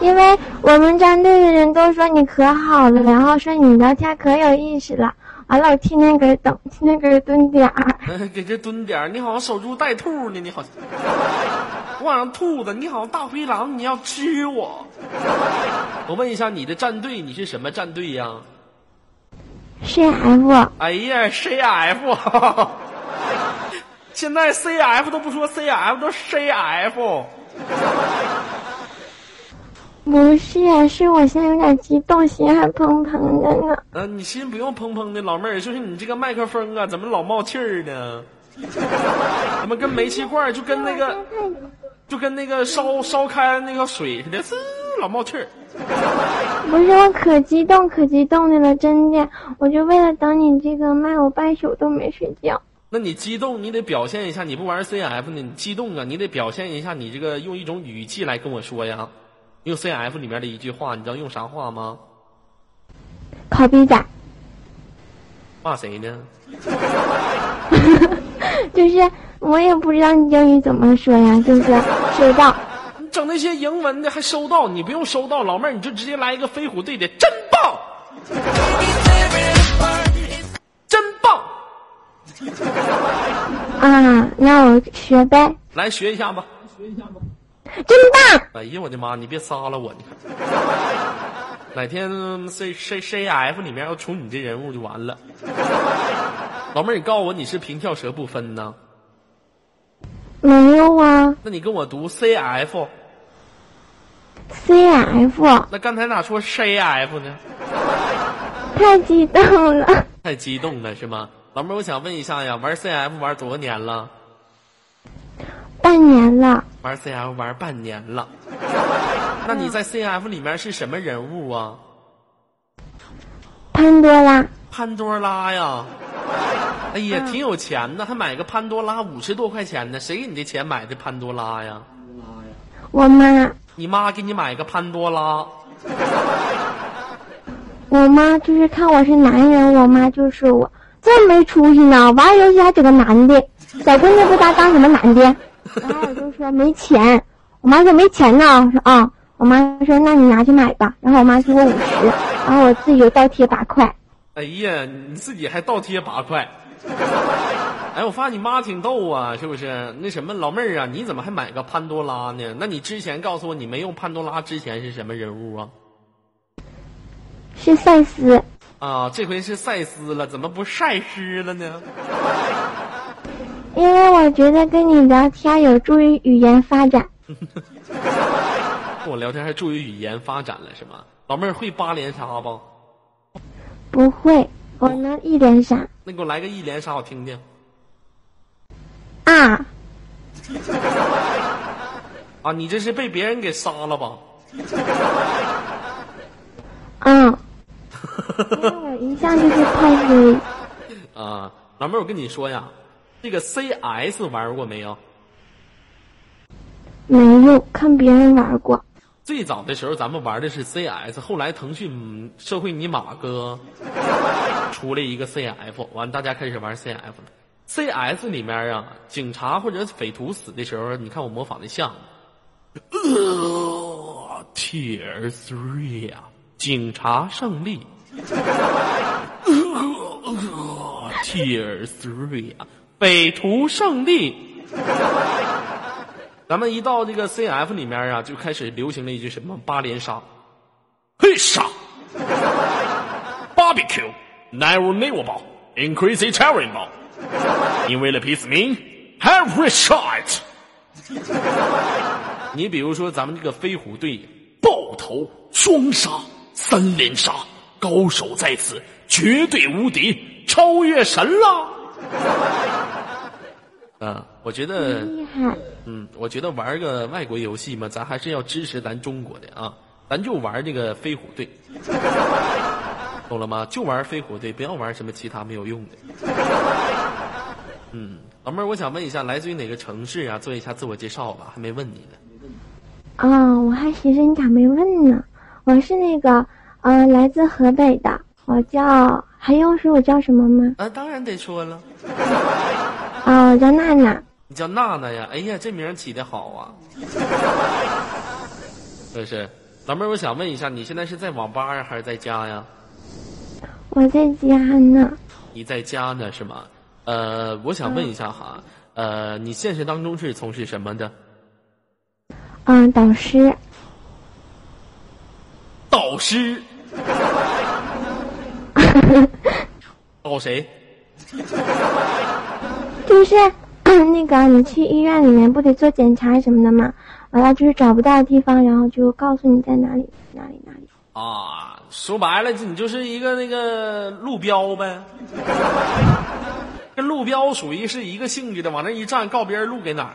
因为我们战队的人都说你可好了，然后说你聊天可有意思了。完了，我天天搁这等，天天搁这蹲点儿。
给这蹲点儿你好像守株待兔呢，你好像我好像兔子，你好像大灰狼，你要吃我。我问一下，你的战队你是什么战队呀
？CF
哎呀，CF，现在 CF 都不说 CF，都 CF。
不是，是我现在有点激动，心还砰砰的呢。
嗯、你心不用砰砰的，老妹儿，就是你这个麦克风啊，怎么老冒气儿呢？怎么跟煤气罐儿就跟那个就跟那个烧烧开那个水似的，滋老冒气儿。
不是，我可激动可激动的了，真的，我就为了等你这个麦，我半宿都没睡觉。
那你激动，你得表现一下，你不玩 CF 呢？你激动啊，你得表现一下，你这个用一种语气来跟我说呀。用 CF 里面的一句话，你知道用啥话吗？
靠逼仔，
骂谁呢？
就是我也不知道你英语怎么说呀，就是收到。
你整那些英文的还收到？你不用收到，老妹儿你就直接来一个飞虎队的，真棒，真棒，
啊，那我学呗，
来学一下吧学一下吧。
真棒！
哎呀，我的妈！你别杀了我！你看，哪天 C C C F 里面要出你这人物就完了。老妹儿，你告诉我你是平翘舌不分呢？
没有啊
那你跟我读 C
F，，CF，
那刚才咋说 C F 呢？
太激动了。
太激动了是吗？老妹儿，我想问一下呀，玩 C F 玩多少年了？
半年了，
玩 C F 玩半年了。那你在 C F 里面是什么人物啊？
潘多拉，
潘多拉呀！哎呀，挺有钱的，还买个潘多拉五十多块钱呢。谁给你的钱买的潘多拉呀？
我妈，
你妈给你买个潘多拉。
我妈就是看我是男人，我妈就说我这么没出息呢，玩游戏还整个男的，小姑娘不搭当什么男的。然后我就说没钱，我妈说没钱呢，我说啊，我妈说那你拿去买吧，然后我妈给我五十，然后我自己就倒贴八块。
哎呀，你自己还倒贴八块。哎，我发现你妈挺逗啊，是不是？那什么，老妹儿啊，你怎么还买个潘多拉呢？那你之前告诉我，你没用潘多拉之前是什么人物啊？
是赛斯，
啊，这回是赛斯了，怎么不赛诗了呢？
因为我觉得跟你聊天有助于语言发展。
跟我聊天还助于语言发展了是吗？老妹儿会八连杀不？
不会，我能一连杀
那给我来个一连杀，我听听。
啊！
啊，你这是被别人给杀了吧？
嗯，因为我一向就是太黑，
啊，老妹儿，我跟你说呀，这个 CS 玩过没有？
没有看别人玩过。
最早的时候咱们玩的是 CS，后来腾讯嗯社会尼玛哥 出了一个 CF，完大家开始玩 CF 了。CS 里面啊，警察或者匪徒死的时候，你看我模仿的像吗？呃，Tier Three 啊，警察胜利。，Tier Three 啊，匪徒胜利。咱们一到这个 CF 里面啊，就开始流行了一句什么八连杀，嘿杀，barbecue never never 包，increase terrible，因为了 peace mean every shot。你比如说咱们这个飞虎队爆头双杀三连杀，高手在此，绝对无敌，超越神了。啊，我觉得。
厉害，
嗯，我觉得玩个外国游戏嘛，咱还是要支持咱中国的啊，咱就玩这个飞虎队，懂了吗？就玩飞虎队，不要玩什么其他没有用的。嗯，老妹儿，我想问一下，来自于哪个城市啊？做一下自我介绍吧，还没问你呢。
啊、我还寻思你咋没问呢？我是那个，呃，来自河北的，我叫，还用说我叫什么吗？
啊，当然得说了，
啊、我叫娜娜。
你叫娜娜呀？哎呀，这名起的好啊！就是？老妹儿，我想问一下，你现在是在网吧呀，还是在家呀？
我在家呢。
你在家呢是吗？呃，我想问一下哈，呃，你现实当中是从事什么的？
嗯、导师。
导师。导 谁？
就是 那个你去医院里面不得做检查什么的吗？完了就是找不到地方，然后就告诉你在哪里哪里哪里。
啊，说白了，你就是一个那个路标呗，跟路标属于是一个性质的，往那一站，告别人路给哪儿。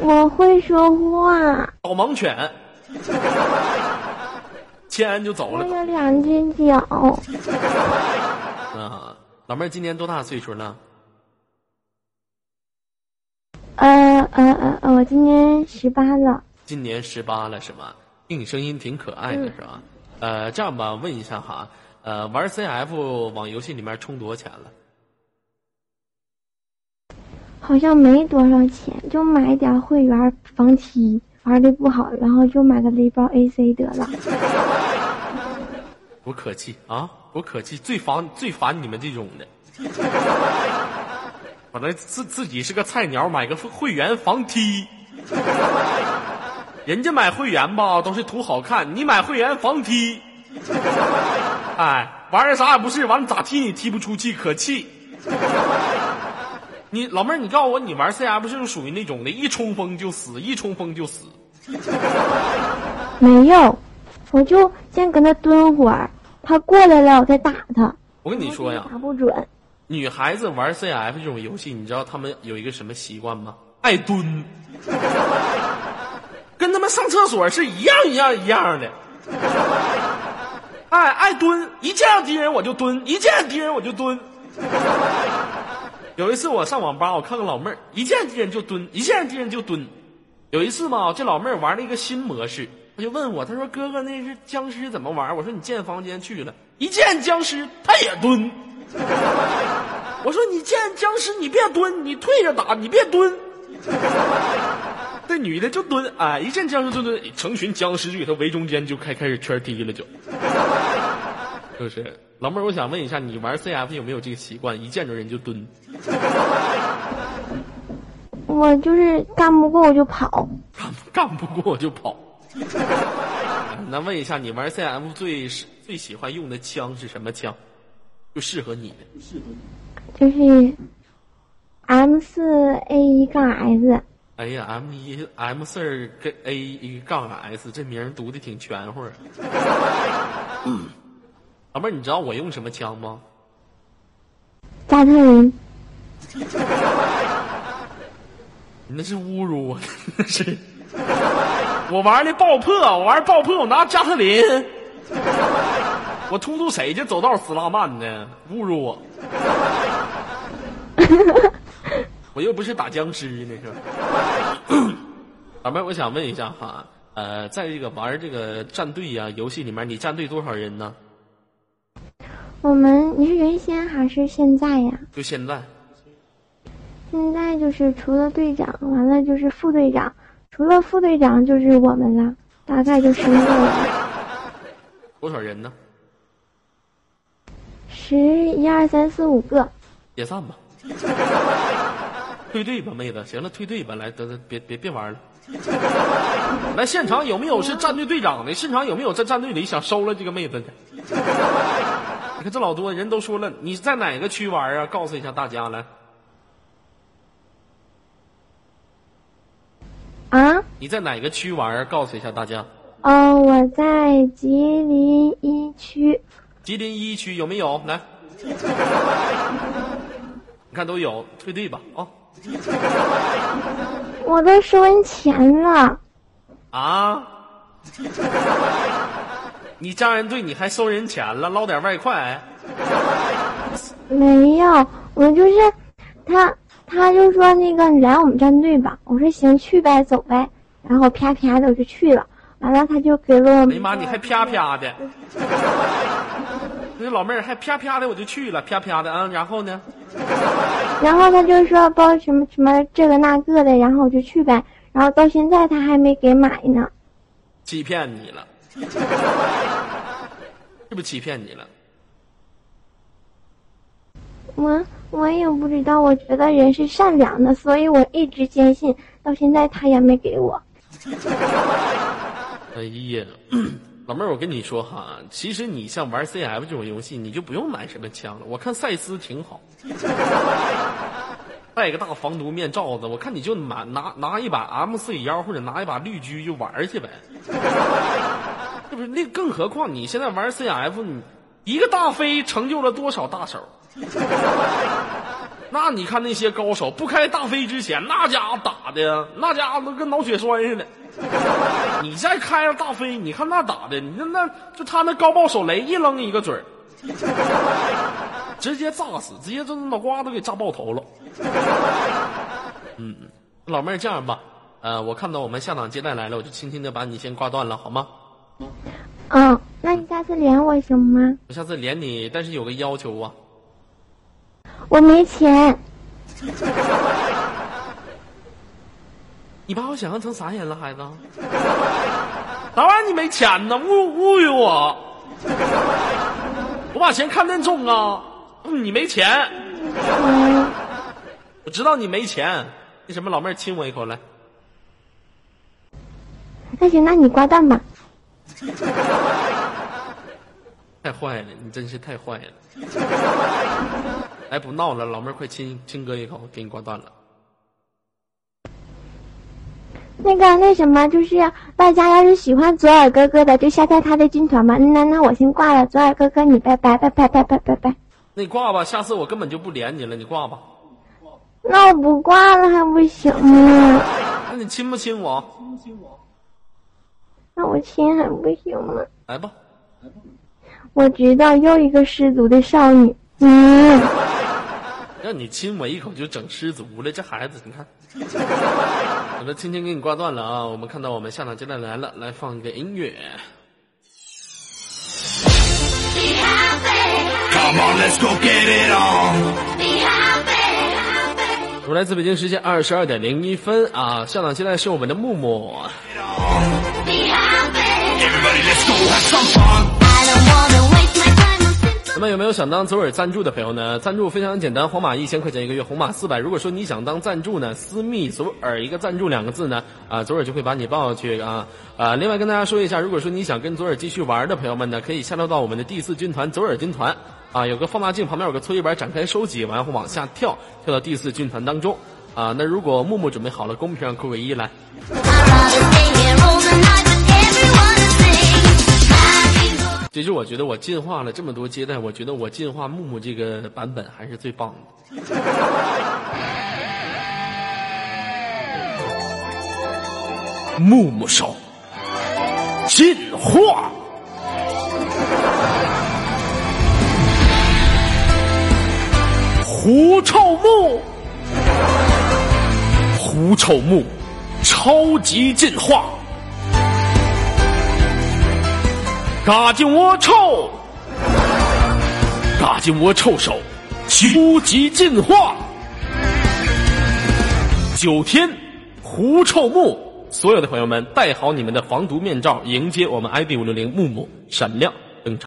我会说话，
导盲犬，牵完就走了。
我有两只脚，
啊，老妹儿今年多大岁数了？
呃呃呃呃，我今年十八了。
今年十八了是吗？听你声音挺可爱的是吧？呃，这样吧，问一下哈，呃，玩 CF 往游戏里面充多少钱了？
好像没多少钱，就买点会员防踢，玩的不好，然后就买个雷包 AC 得了。
不客气啊，我可气，最烦最烦你们这种的。本来自自己是个菜鸟，买个会员防踢。人家买会员吧都是图好看，你买会员防踢。哎，玩意儿啥也不是，完了咋踢你踢不出去，可气。你老妹儿，你告诉我，你玩 CF 是不是属于那种的，一冲锋就死，一冲锋就死？
没有，我就先搁那蹲会儿，他过来了我再打他。
我跟你说呀，
打不准。
女孩子玩 CF 这种游戏，你知道她们有一个什么习惯吗？爱蹲，跟他们上厕所是一样一样一样的。哎，爱蹲，一见到敌人我就蹲，一见到敌人我就蹲。有一次我上网吧，我看个老妹儿，一见敌人就蹲，一见敌人就蹲。有一次嘛，这老妹儿玩了一个新模式，她就问我，他说：“哥哥，那是僵尸怎么玩？”我说：“你建房间去了，一见僵尸他也蹲。”我说：“你见僵尸你别蹲，你退着打，你别蹲。”那女的就蹲，哎，一见僵尸就蹲，成群僵尸就给他围中间，就开开始圈踢了就。是不是？老妹儿，我想问一下，你玩 CF 有没有这个习惯？一见着人就蹲？
我就是干不过我就跑。
干干不过我就跑。那问一下，你玩 CM 最最喜欢用的枪是什么枪？就适合你的。
就是 M 四 A 一杠 S，
哎呀，M 一 M 四跟 A 一杠 S，这名儿读的挺全乎儿。老妹儿，你知道我用什么枪吗？
加特林，
你 那是侮辱我，那是。我玩的爆破，我玩爆破，我拿加特林，我突突谁去走道死拉慢呢？侮辱我！我又不是打僵尸那是。老妹儿，我想问一下哈，呃，在这个玩这个战队呀、游戏里面，你战队多少人呢？
我们你是原先还是现在呀？
就现在，
现在就是除了队长，完了就是副队长，除了副队长就是我们了，大概就十个人，
多少人呢？
十一二三四五个。
解散吧，退队吧，妹子，行了，退队吧，来，得得，别别别玩了。来，现场有没有是战队队长的？现场有没有在战队里想收了这个妹子的？你看这老多人都说了，你在哪个区玩啊？告诉一下大家来。
啊？
你在哪个区玩啊？告诉一下大家。
哦，我在吉林一区。
吉林一区有没有？来，你看都有，退队吧啊
我都收人钱了，
啊！你加人队你还收人钱了，捞点外快？
没有，我就是他，他就说那个你来我们战队吧，我说行，去呗，走呗，然后啪啪的我就去了，完了他就给了我，
哎呀妈，你还啪啪的！那老妹儿还啪啪的，我就去了，啪啪的啊！然后呢？
然后他就说包什么什么这个那个的，然后我就去呗，然后到现在他还没给买呢，
欺骗你了，是不是欺骗你了？
我我也不知道，我觉得人是善良的，所以我一直坚信，到现在他也没给我。
哎呀，老妹儿，我跟你说哈，其实你像玩 CF 这种游戏，你就不用买什么枪了。我看赛斯挺好，戴个大防毒面罩子，我看你就拿拿拿一把 M 四幺或者拿一把绿狙就玩去呗，是不是？那更何况你现在玩 CF，你一个大飞成就了多少大手？那你看那些高手不开大飞之前，那家伙打的，那家伙都跟脑血栓似的。你再开了大飞，你看那打的，你那那就他那高爆手雷一扔一个准儿，直接炸死，直接这脑瓜都给炸爆头了。嗯，老妹儿这样吧，呃，我看到我们下档接待来了，我就轻轻的把你先挂断了，好吗？
嗯，那你下次连我行吗？
我下次连你，但是有个要求啊，
我没钱，
你把我想象成啥人了，孩子？啥玩意？你没钱呢？侮侮辱我！我把钱看那重啊！嗯你没钱，
嗯，
我知道你没钱。那什么，老妹儿亲我一口来。
那行，那你挂断吧。
太坏了，你真是太坏了！哎，不闹了，老妹儿快亲亲哥一口，给你挂断了。
那个那什么，就是大家要是喜欢左耳哥哥的，就下载他的军团吧。那那我先挂了，左耳哥哥你拜拜拜拜拜拜拜拜。
那你挂吧，下次我根本就不连你了，你挂吧。
那我不挂了还不行吗？
那你亲不亲我？
那我亲还不行吗？
来吧，
我知道又一个失足的少女。嗯，
让你亲我一口就整失足了，这孩子你看。好的，轻轻给你挂断了啊！我们看到我们下场接待来了，来放一个音乐。
Come on, let's go get it on.
我来自北京时间二十二点零一分啊！下场接待是我们的木木。
Everybody, let's go have some fun.
I don't wanna
那么有没有想当左耳赞助的朋友呢？赞助非常简单，皇马一千块钱一个月，红马四百。如果说你想当赞助呢，私密左耳一个赞助两个字呢，啊，左耳就会把你报去啊啊。另外跟大家说一下，如果说你想跟左耳继续玩的朋友们呢，可以下跳到我们的第四军团左耳军团啊，有个放大镜，旁边有个搓衣板，展开收集，然后往下跳，跳到第四军团当中啊。那如果木木准备好了，公屏上扣个一来。其实我觉得我进化了这么多阶段，我觉得我进化木木这个版本还是最棒的。木木手进化。狐臭木，狐臭木，超级进化。嘎金窝臭，嘎金窝臭手，初级进化。九天狐臭木，所有的朋友们戴好你们的防毒面罩，迎接我们 ID 五六零木木闪亮